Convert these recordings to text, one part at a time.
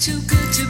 too good to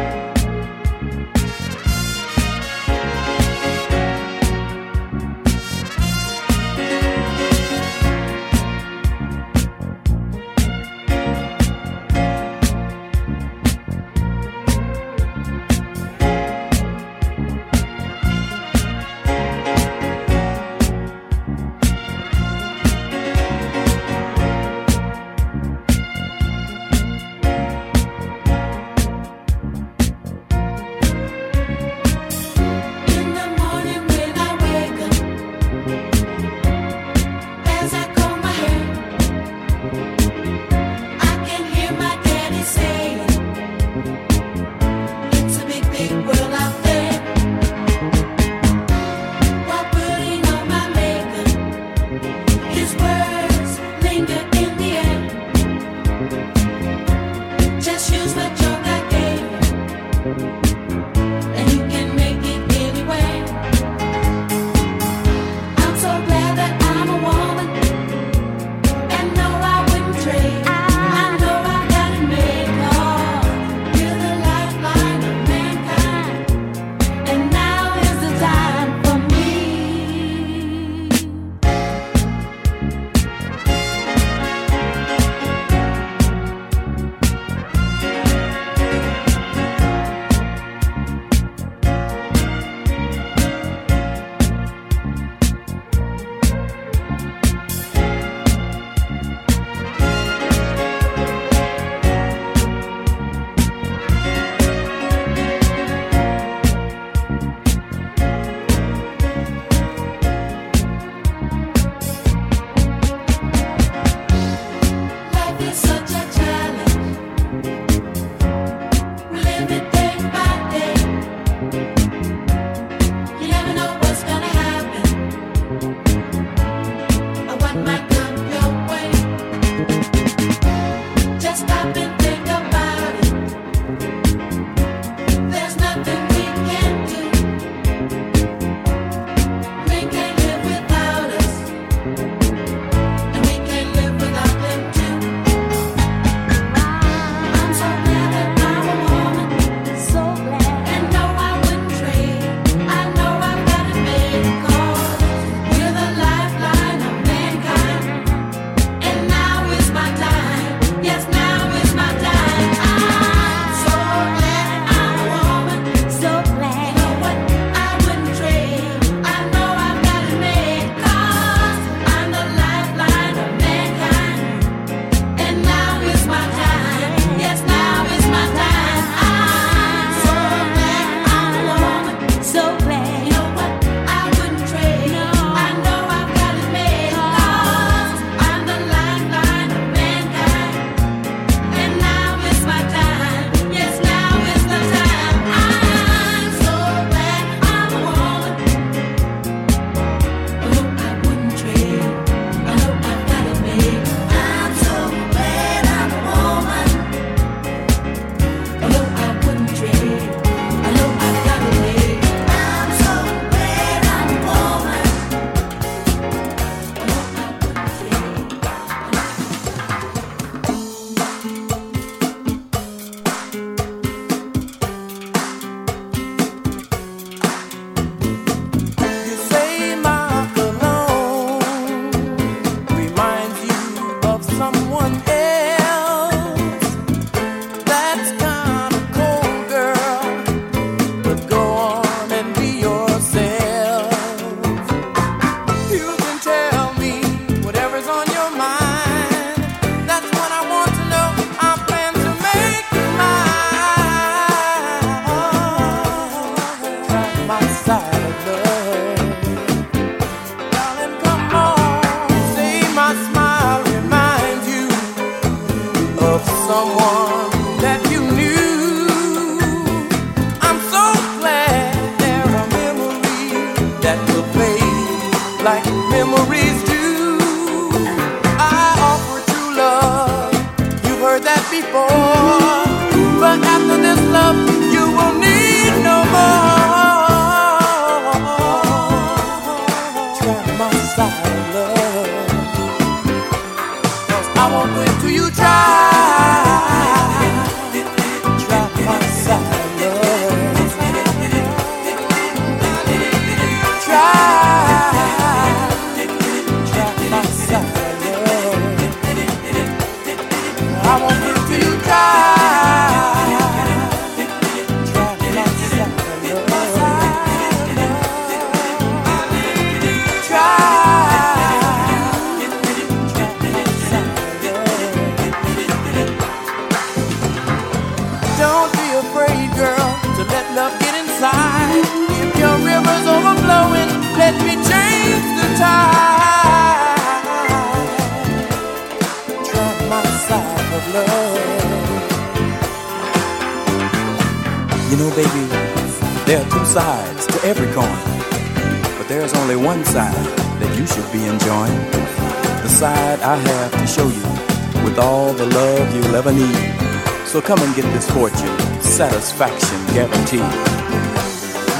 satisfaction guaranteed.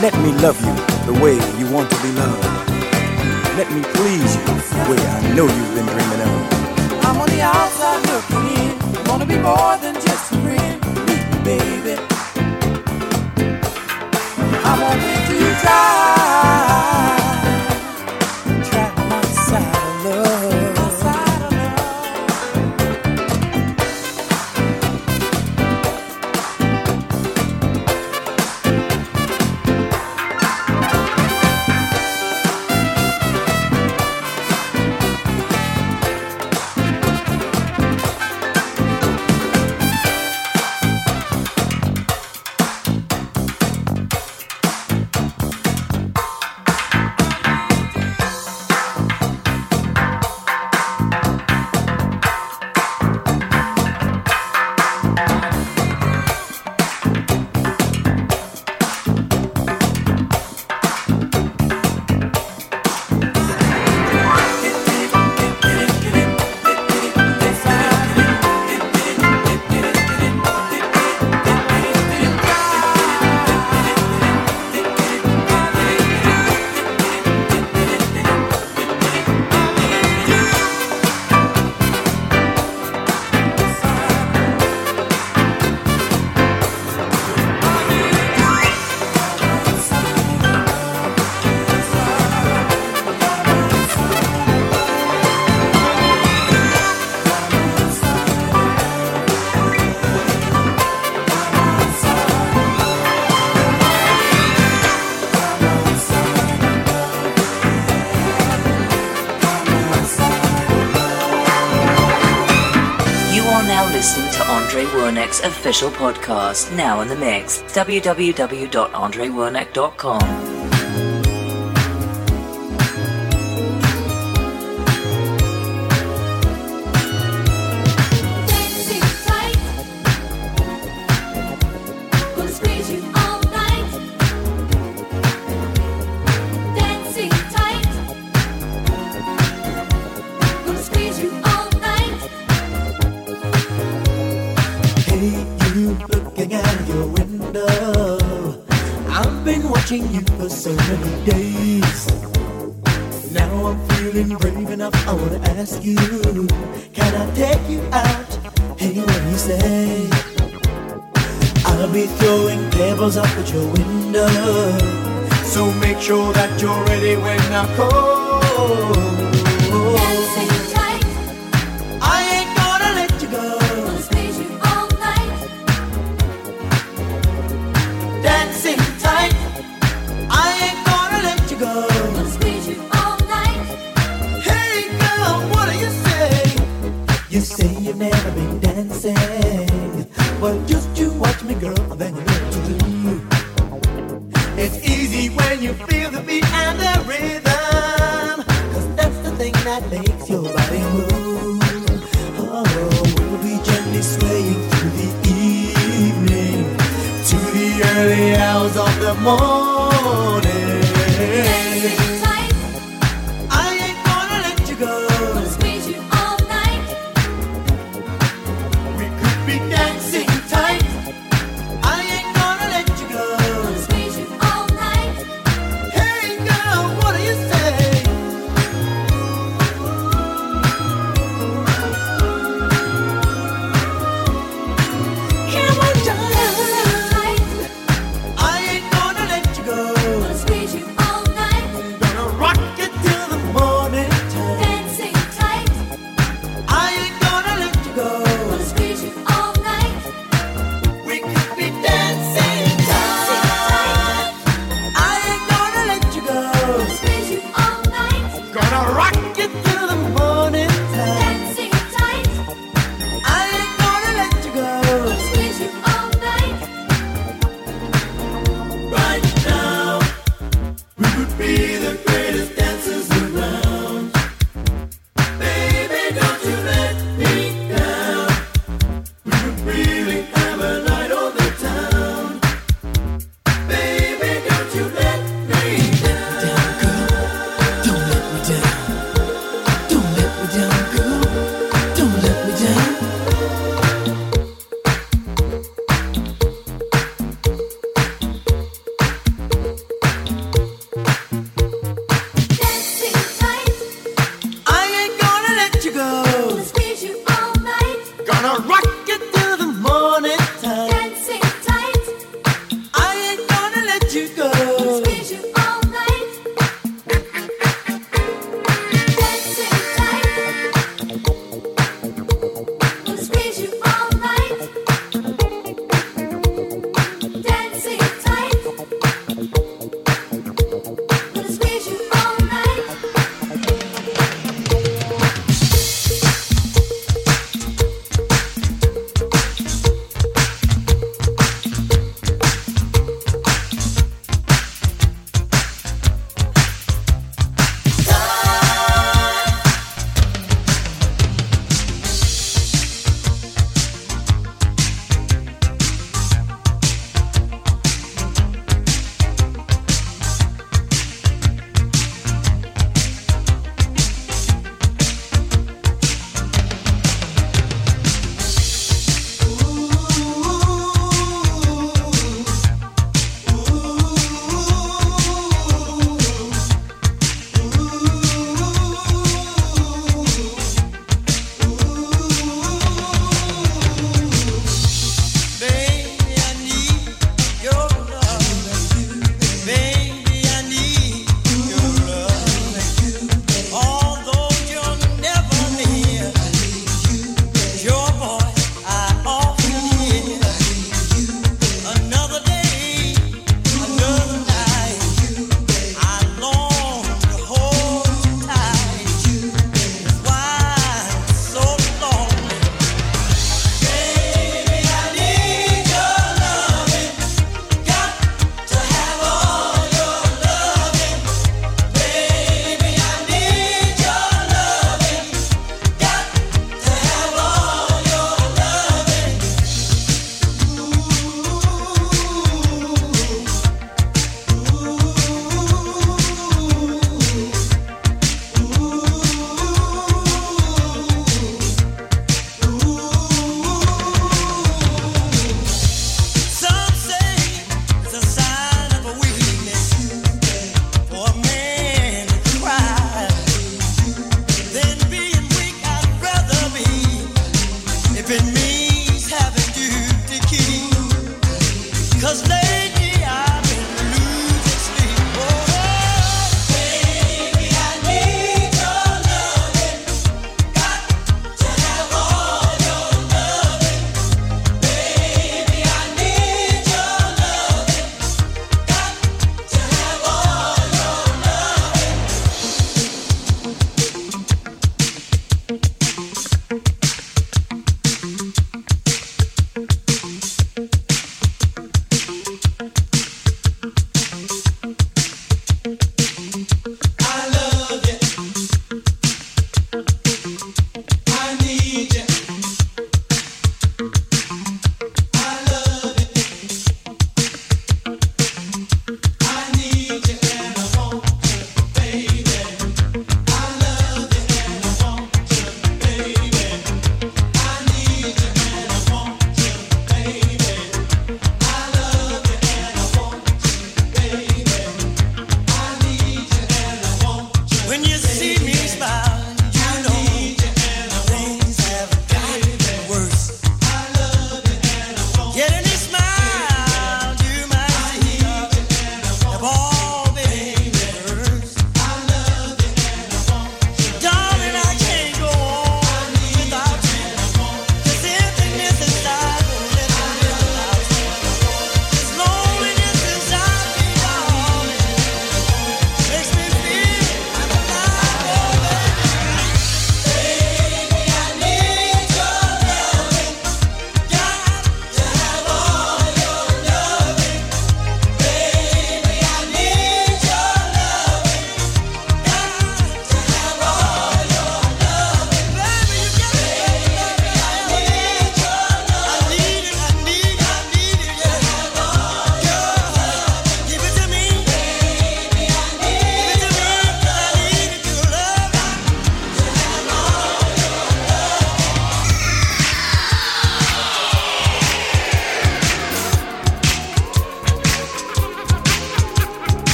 Let me love you the way you want to be loved. Let me please you the way I know you've been dreaming of. I'm on the outside looking in. Wanna be more than just a friend. Meet me, baby. I want you to. Wernick's official podcast, now in the mix. www.andrewernick.com. ask you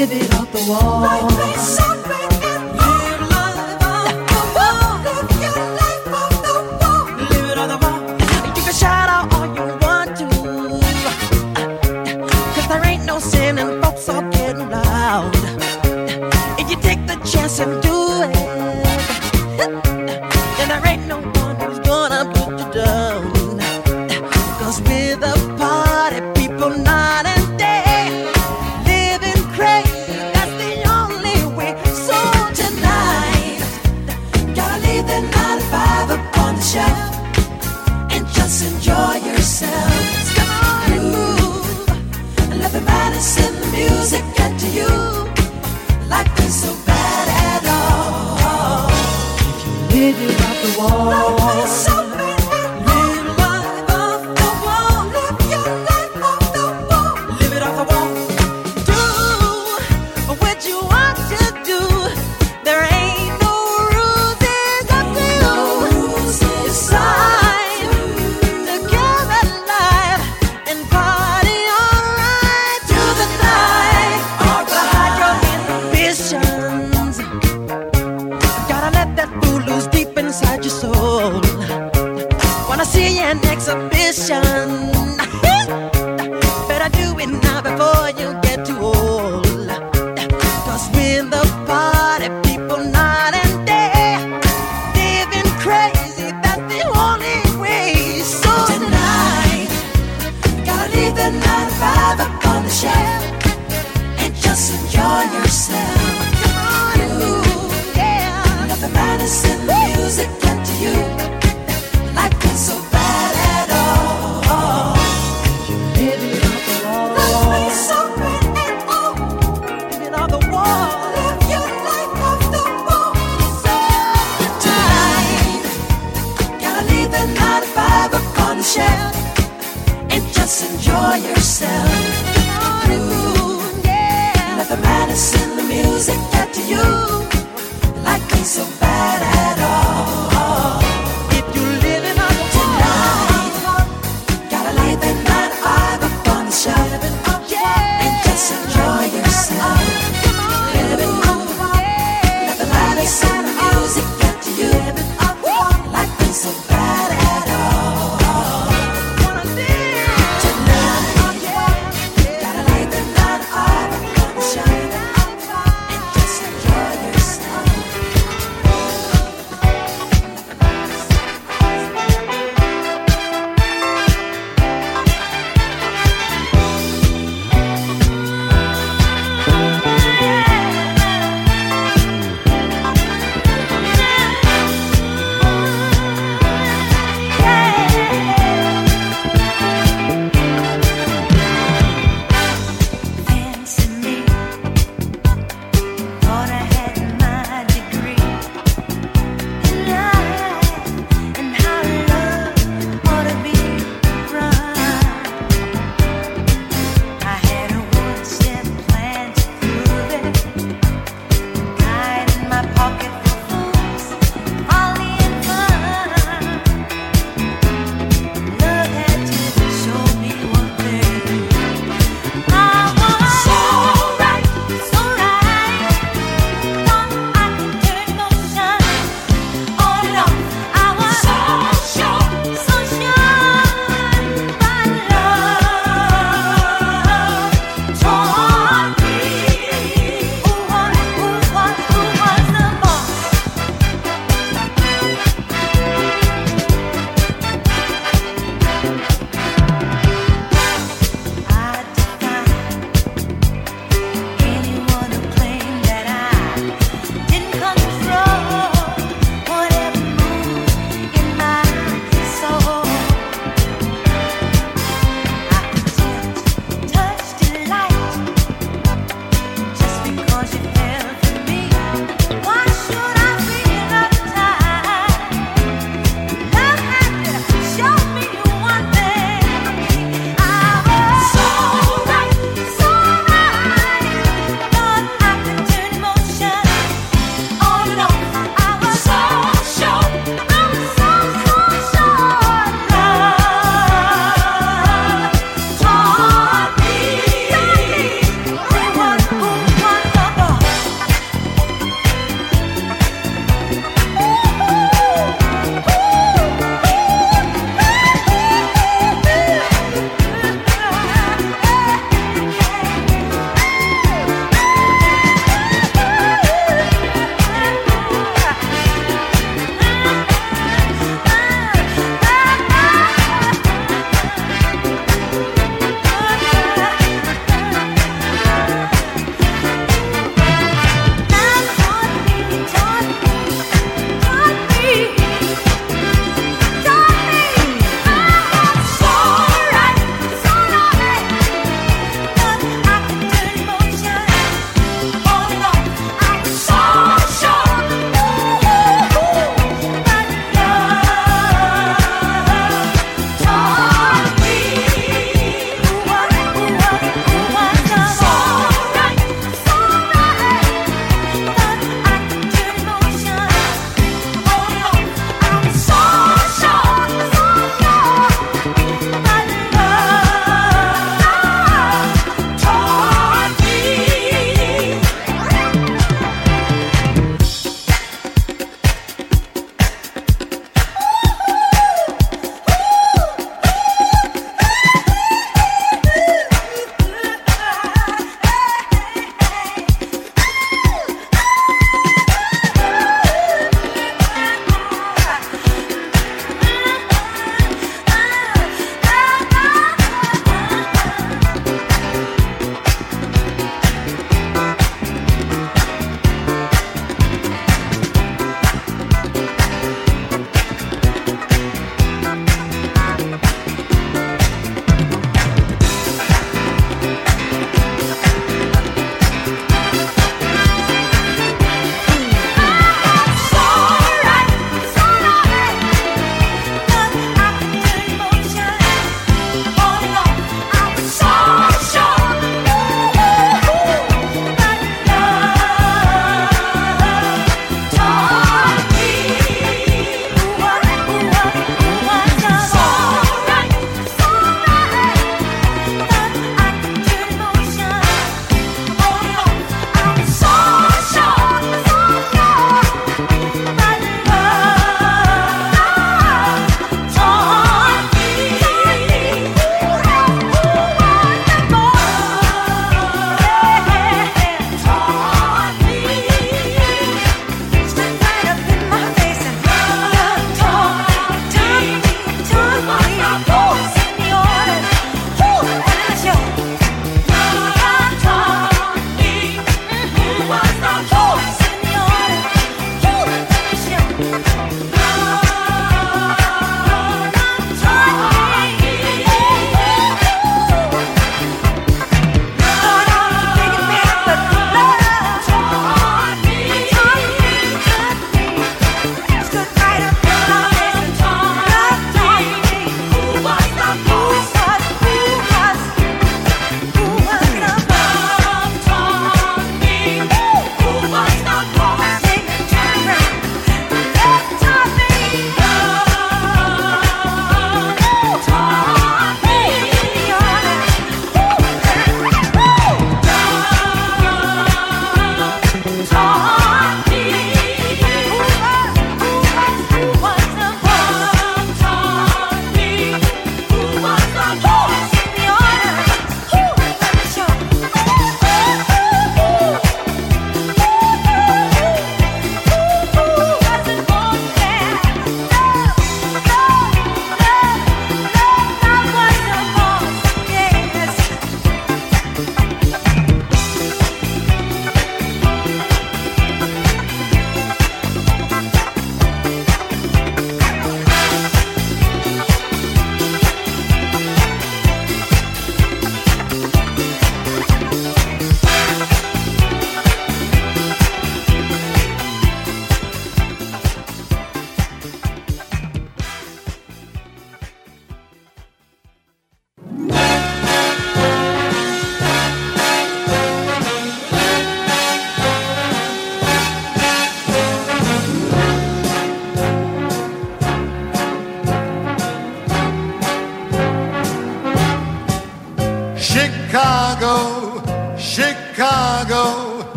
Live it off the wall.